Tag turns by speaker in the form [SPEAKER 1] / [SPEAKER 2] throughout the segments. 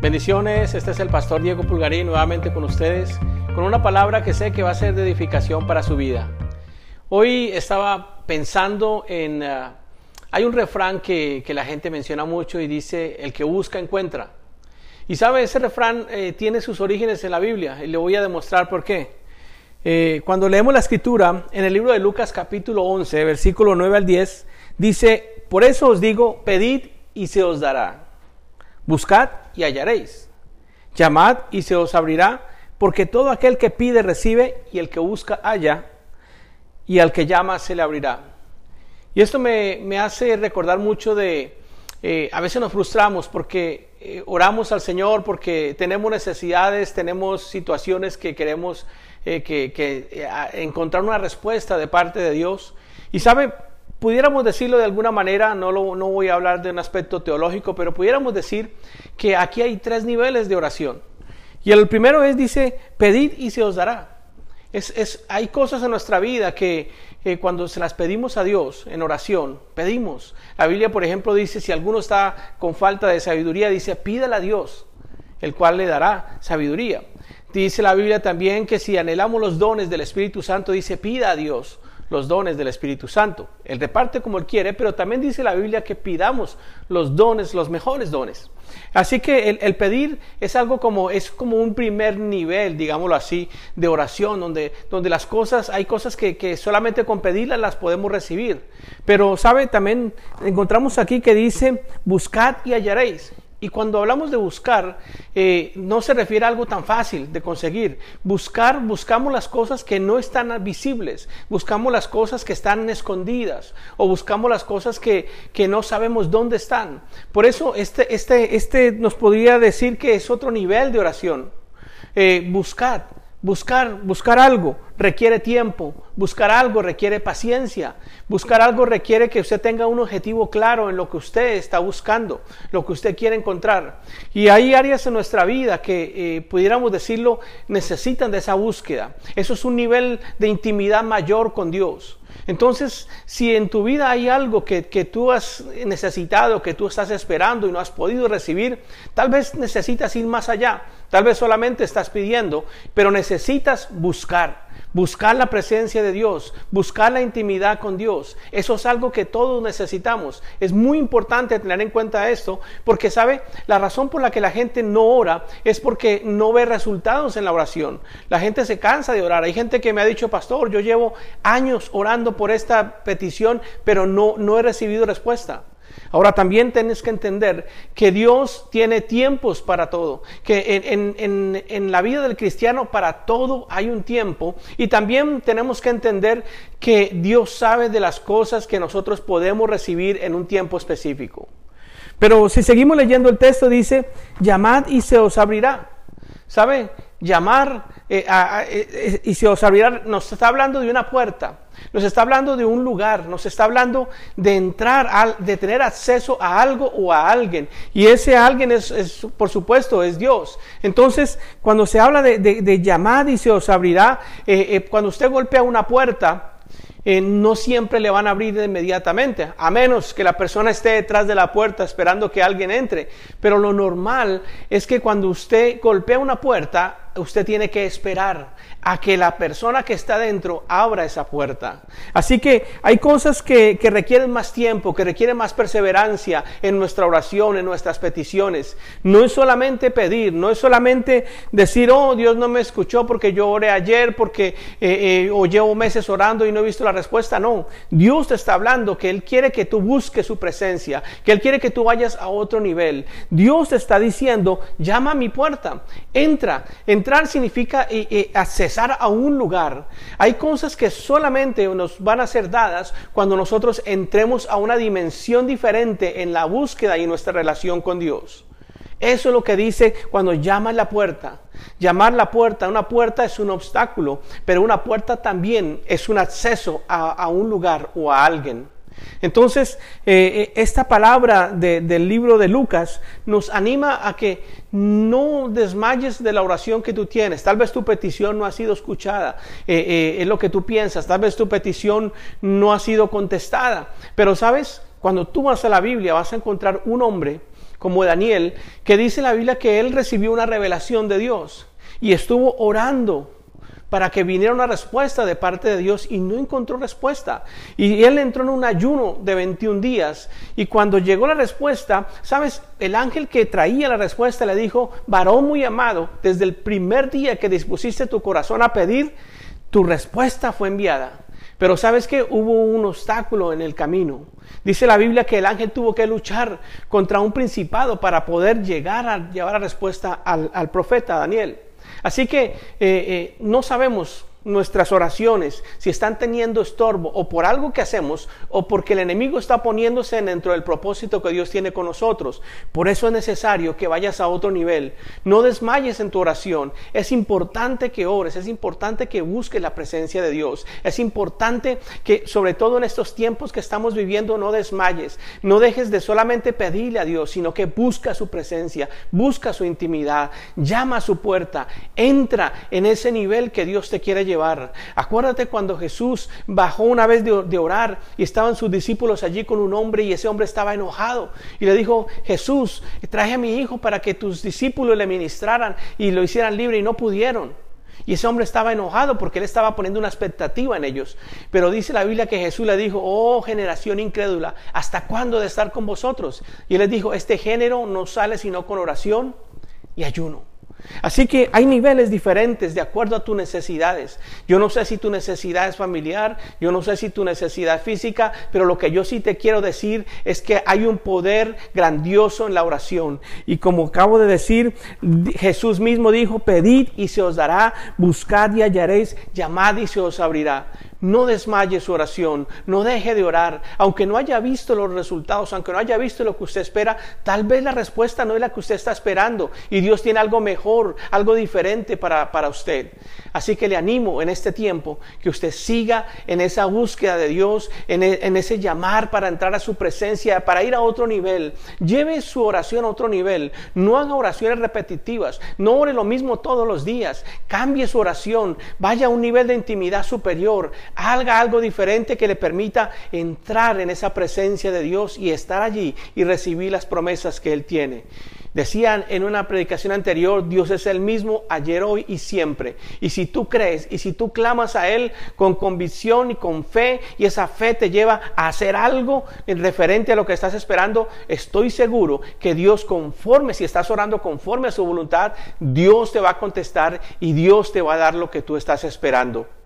[SPEAKER 1] Bendiciones, este es el pastor Diego Pulgarín nuevamente con ustedes, con una palabra que sé que va a ser de edificación para su vida. Hoy estaba pensando en... uh, hay un refrán que, que, la gente menciona mucho y dice, el que busca encuentra. Y sabe, ese refrán eh, tiene sus orígenes en la Biblia y le voy a demostrar por qué. Eh, cuando leemos la escritura, en el libro de Lucas capítulo 11, versículo 9 al 10, dice, por eso os digo, pedid y se os dará. Buscad y hallaréis. Llamad y se os abrirá, porque todo aquel que pide recibe y el que busca halla, y al que llama se le abrirá. Y esto me, me hace recordar mucho de, eh, a veces nos frustramos porque eh, oramos al Señor, porque tenemos necesidades, tenemos situaciones que queremos eh, que, que encontrar una respuesta de parte de Dios. Y sabe, pudiéramos decirlo de alguna manera, no, lo, no voy a hablar de un aspecto teológico, pero pudiéramos decir que aquí hay tres niveles de oración. Y el primero es, dice, pedid y se os dará. Es, es, hay cosas en nuestra vida que eh, cuando se las pedimos a Dios en oración, pedimos. La Biblia, por ejemplo, dice, si alguno está con falta de sabiduría, dice, pídala a Dios, el cual le dará sabiduría. Dice la Biblia también que si anhelamos los dones del Espíritu Santo, dice, pida a Dios los dones del Espíritu Santo. Él reparte como Él quiere, pero también dice la Biblia que pidamos los dones, los mejores dones. Así que el, pedir es algo como, es como un primer nivel, digámoslo así, de oración, donde, donde las cosas, hay cosas que, que solamente con pedirlas las podemos recibir. Pero, ¿sabe? También encontramos aquí que dice, buscad y hallaréis. Y cuando hablamos de buscar, eh, no se refiere a algo tan fácil de conseguir. Buscar, buscamos las cosas que no están visibles, buscamos las cosas que están escondidas o buscamos las cosas que, que no sabemos dónde están. Por eso este, este, este nos podría decir que es otro nivel de oración. Eh, buscar, Buscar, buscar algo requiere tiempo, buscar algo requiere paciencia, buscar algo requiere que usted tenga un objetivo claro en lo que usted está buscando, lo que usted quiere encontrar. Y hay áreas en nuestra vida que, eh, pudiéramos decirlo, necesitan de esa búsqueda. Eso es un nivel de intimidad mayor con Dios. Entonces, si en tu vida hay algo que, que, tú has necesitado, que tú estás esperando y no has podido recibir, tal vez necesitas ir más allá, tal vez solamente estás pidiendo, pero necesitas buscar. Buscar la presencia de Dios, buscar la intimidad con Dios. Eso es algo que todos necesitamos. Es muy importante tener en cuenta esto, porque sabe, la razón por la que la gente no ora es porque no ve resultados en la oración. La gente se cansa de orar. Hay gente que me ha dicho, pastor, yo llevo años orando por esta petición, pero no, no he recibido respuesta. Ahora también tienes que entender que Dios tiene tiempos para todo, que en, en, en, la vida del cristiano para todo hay un tiempo y también tenemos que entender que Dios sabe de las cosas que nosotros podemos recibir en un tiempo específico. Pero si seguimos leyendo el texto dice, llamad y se os abrirá. ¿Sabe? Llamar eh, a, eh, y se os abrirá, nos está hablando de una puerta. Nos está hablando de un lugar, nos está hablando de entrar, de tener acceso a algo o a alguien. Y ese alguien es, por supuesto, es Dios. Entonces, cuando se habla de, de, llamar y se os abrirá, eh, eh, cuando usted golpea una puerta, eh, no siempre le van a abrir inmediatamente, a menos que la persona esté detrás de la puerta esperando que alguien entre. Pero lo normal es que cuando usted golpea una puerta, usted tiene que esperar a que la persona que está dentro abra esa puerta. Así que hay cosas que, que, requieren más tiempo, que requieren más perseverancia en nuestra oración, en nuestras peticiones. No es solamente pedir, no es solamente decir, oh, Dios no me escuchó porque yo oré ayer, porque eh, eh, o llevo meses orando y no he visto la respuesta. No, Dios te está hablando que Él quiere que tú busques su presencia, que Él quiere que tú vayas a otro nivel. Dios te está diciendo, llama a mi puerta, entra. Entrar significa eh, eh, accesar a un lugar. Hay cosas que solamente nos van a ser dadas cuando nosotros entremos a una dimensión diferente en la búsqueda y nuestra relación con Dios. Eso es lo que dice cuando llama la puerta. Llamar la puerta, una puerta es un obstáculo, pero una puerta también es un acceso a un lugar o a alguien. Entonces, eh, esta palabra de, del libro de Lucas nos anima a que no desmayes de la oración que tú tienes. Tal vez tu petición no ha sido escuchada, eh, eh, es lo que tú piensas. Tal vez tu petición no ha sido contestada. Pero, ¿sabes? Cuando tú vas a la Biblia vas a encontrar un hombre como Daniel, que dice la Biblia que él recibió una revelación de Dios y estuvo orando para que viniera una respuesta de parte de Dios y no encontró respuesta. Y él entró en un ayuno de 21 días y cuando llegó la respuesta, sabes, el ángel que traía la respuesta le dijo, varón muy amado, desde el primer día que dispusiste tu corazón a pedir, tu respuesta fue enviada. Pero sabes que hubo un obstáculo en el camino. Dice la Biblia que el ángel tuvo que luchar contra un principado para poder llegar a llevar la respuesta al, al profeta Daniel. Así que eh, eh, no sabemos nuestras oraciones, si están teniendo estorbo o por algo que hacemos o porque el enemigo está poniéndose dentro del propósito que Dios tiene con nosotros. Por eso es necesario que vayas a otro nivel. No desmayes en tu oración. Es importante que ores, es importante que busques la presencia de Dios. Es importante que, sobre todo en estos tiempos que estamos viviendo, no desmayes. No dejes de solamente pedirle a Dios, sino que busca su presencia, busca su intimidad, llama a su puerta, entra en ese nivel que Dios te quiere llevar. Acuérdate cuando Jesús bajó una vez de, orar y estaban sus discípulos allí con un hombre y ese hombre estaba enojado y le dijo, Jesús, traje a mi hijo para que tus discípulos le ministraran y lo hicieran libre y no pudieron. Y ese hombre estaba enojado porque él estaba poniendo una expectativa en ellos. Pero dice la Biblia que Jesús le dijo, oh generación incrédula, ¿hasta cuándo de estar con vosotros? Y él les dijo, este género no sale sino con oración y ayuno. Así que hay niveles diferentes de acuerdo a tus necesidades. Yo no sé si tu necesidad es familiar, yo no sé si tu necesidad es física, pero lo que yo sí te quiero decir es que hay un poder grandioso en la oración. Y como acabo de decir, Jesús mismo dijo, pedid y se os dará, buscad y hallaréis, llamad y se os abrirá. No desmaye su oración, no deje de orar, aunque no haya visto los resultados, aunque no haya visto lo que usted espera, tal vez la respuesta no es la que usted está esperando. Y Dios tiene algo mejor, algo diferente para, para usted. Así que le animo en este tiempo que usted siga en esa búsqueda de Dios, en, e, en ese llamar para entrar a su presencia, para ir a otro nivel. Lleve su oración a otro nivel, no haga oraciones repetitivas, no ore lo mismo todos los días, cambie su oración, vaya a un nivel de intimidad superior, haga algo diferente que le permita entrar en esa presencia de Dios y estar allí y recibir las promesas que Él tiene. Decían en una predicación anterior, Dios es el mismo ayer, hoy y siempre. Y si tú crees y si tú clamas a Él con convicción y con fe y esa fe te lleva a hacer algo en referente a lo que estás esperando, estoy seguro que Dios conforme, si estás orando conforme a su voluntad, Dios te va a contestar y Dios te va a dar lo que tú estás esperando.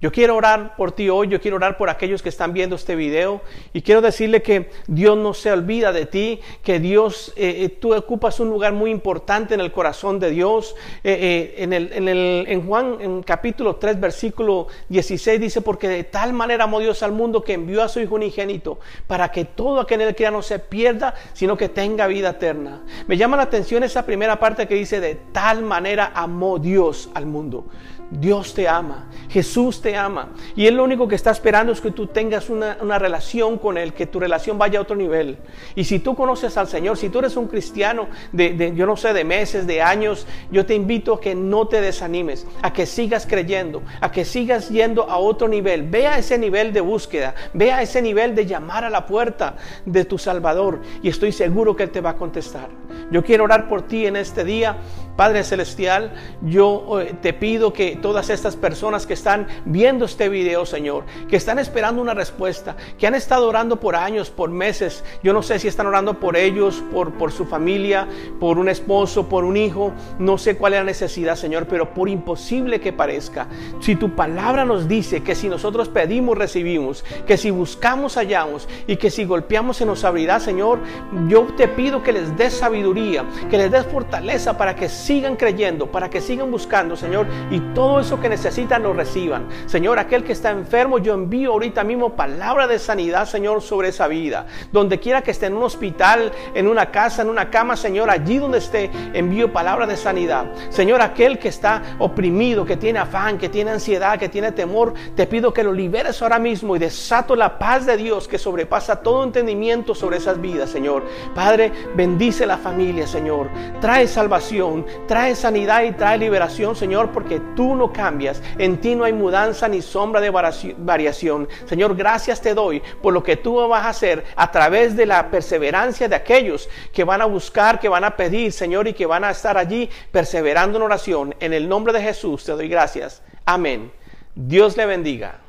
[SPEAKER 1] Yo quiero orar por ti hoy, yo quiero orar por aquellos que están viendo este video y quiero decirle que Dios no se olvida de ti, que Dios, eh, eh, tú ocupas un lugar muy importante en el corazón de Dios. Eh, en, el, en, el, en Juan, en capítulo 3, versículo 16 dice, porque de tal manera amó Dios al mundo que envió a su Hijo unigénito para que todo aquel que no se pierda, sino que tenga vida eterna. Me llama la atención esa primera parte que dice, de tal manera amó Dios al mundo. Dios te ama, Jesús te ama. Y Él lo único que está esperando es que tú tengas una, relación con Él, que tu relación vaya a otro nivel. Y si tú conoces al Señor, si tú eres un cristiano de, yo no sé, de meses, de años, yo te invito a que no te desanimes, a que sigas creyendo, a que sigas yendo a otro nivel. Ve a ese nivel de búsqueda, ve a ese nivel de llamar a la puerta de tu Salvador. Y estoy seguro que Él te va a contestar. Yo quiero orar por ti en este día. Padre Celestial, yo eh, te pido que todas estas personas que están viendo este video, Señor, que están esperando una respuesta, que han estado orando por años, por meses, yo no sé si están orando por ellos, por, su familia, por un esposo, por un hijo, no sé cuál es la necesidad, Señor, pero por imposible que parezca, si tu palabra nos dice que si nosotros pedimos, recibimos, que si buscamos, hallamos y que si golpeamos, se nos abrirá, Señor, yo te pido que les des sabiduría, que les des fortaleza para que sigan creyendo, para que sigan buscando, Señor, y todo eso que necesitan lo reciban. Señor, aquel que está enfermo, yo envío ahorita mismo palabra de sanidad, Señor, sobre esa vida. Donde quiera que esté en un hospital, en una casa, en una cama, Señor, allí donde esté, envío palabra de sanidad. Señor, aquel que está oprimido, que tiene afán, que tiene ansiedad, que tiene temor, te pido que lo liberes ahora mismo y desato la paz de Dios que sobrepasa todo entendimiento sobre esas vidas, Señor. Padre, bendice la familia, Señor. Trae salvación, trae sanidad y trae liberación, Señor, porque tú no cambias. En ti no hay mudanza ni sombra de variación. Señor, gracias te doy por lo que tú vas a hacer a través de la perseverancia de aquellos que van a buscar, que van a pedir, Señor, y que van a estar allí perseverando en oración. En el nombre de Jesús te doy gracias. Amén. Dios le bendiga.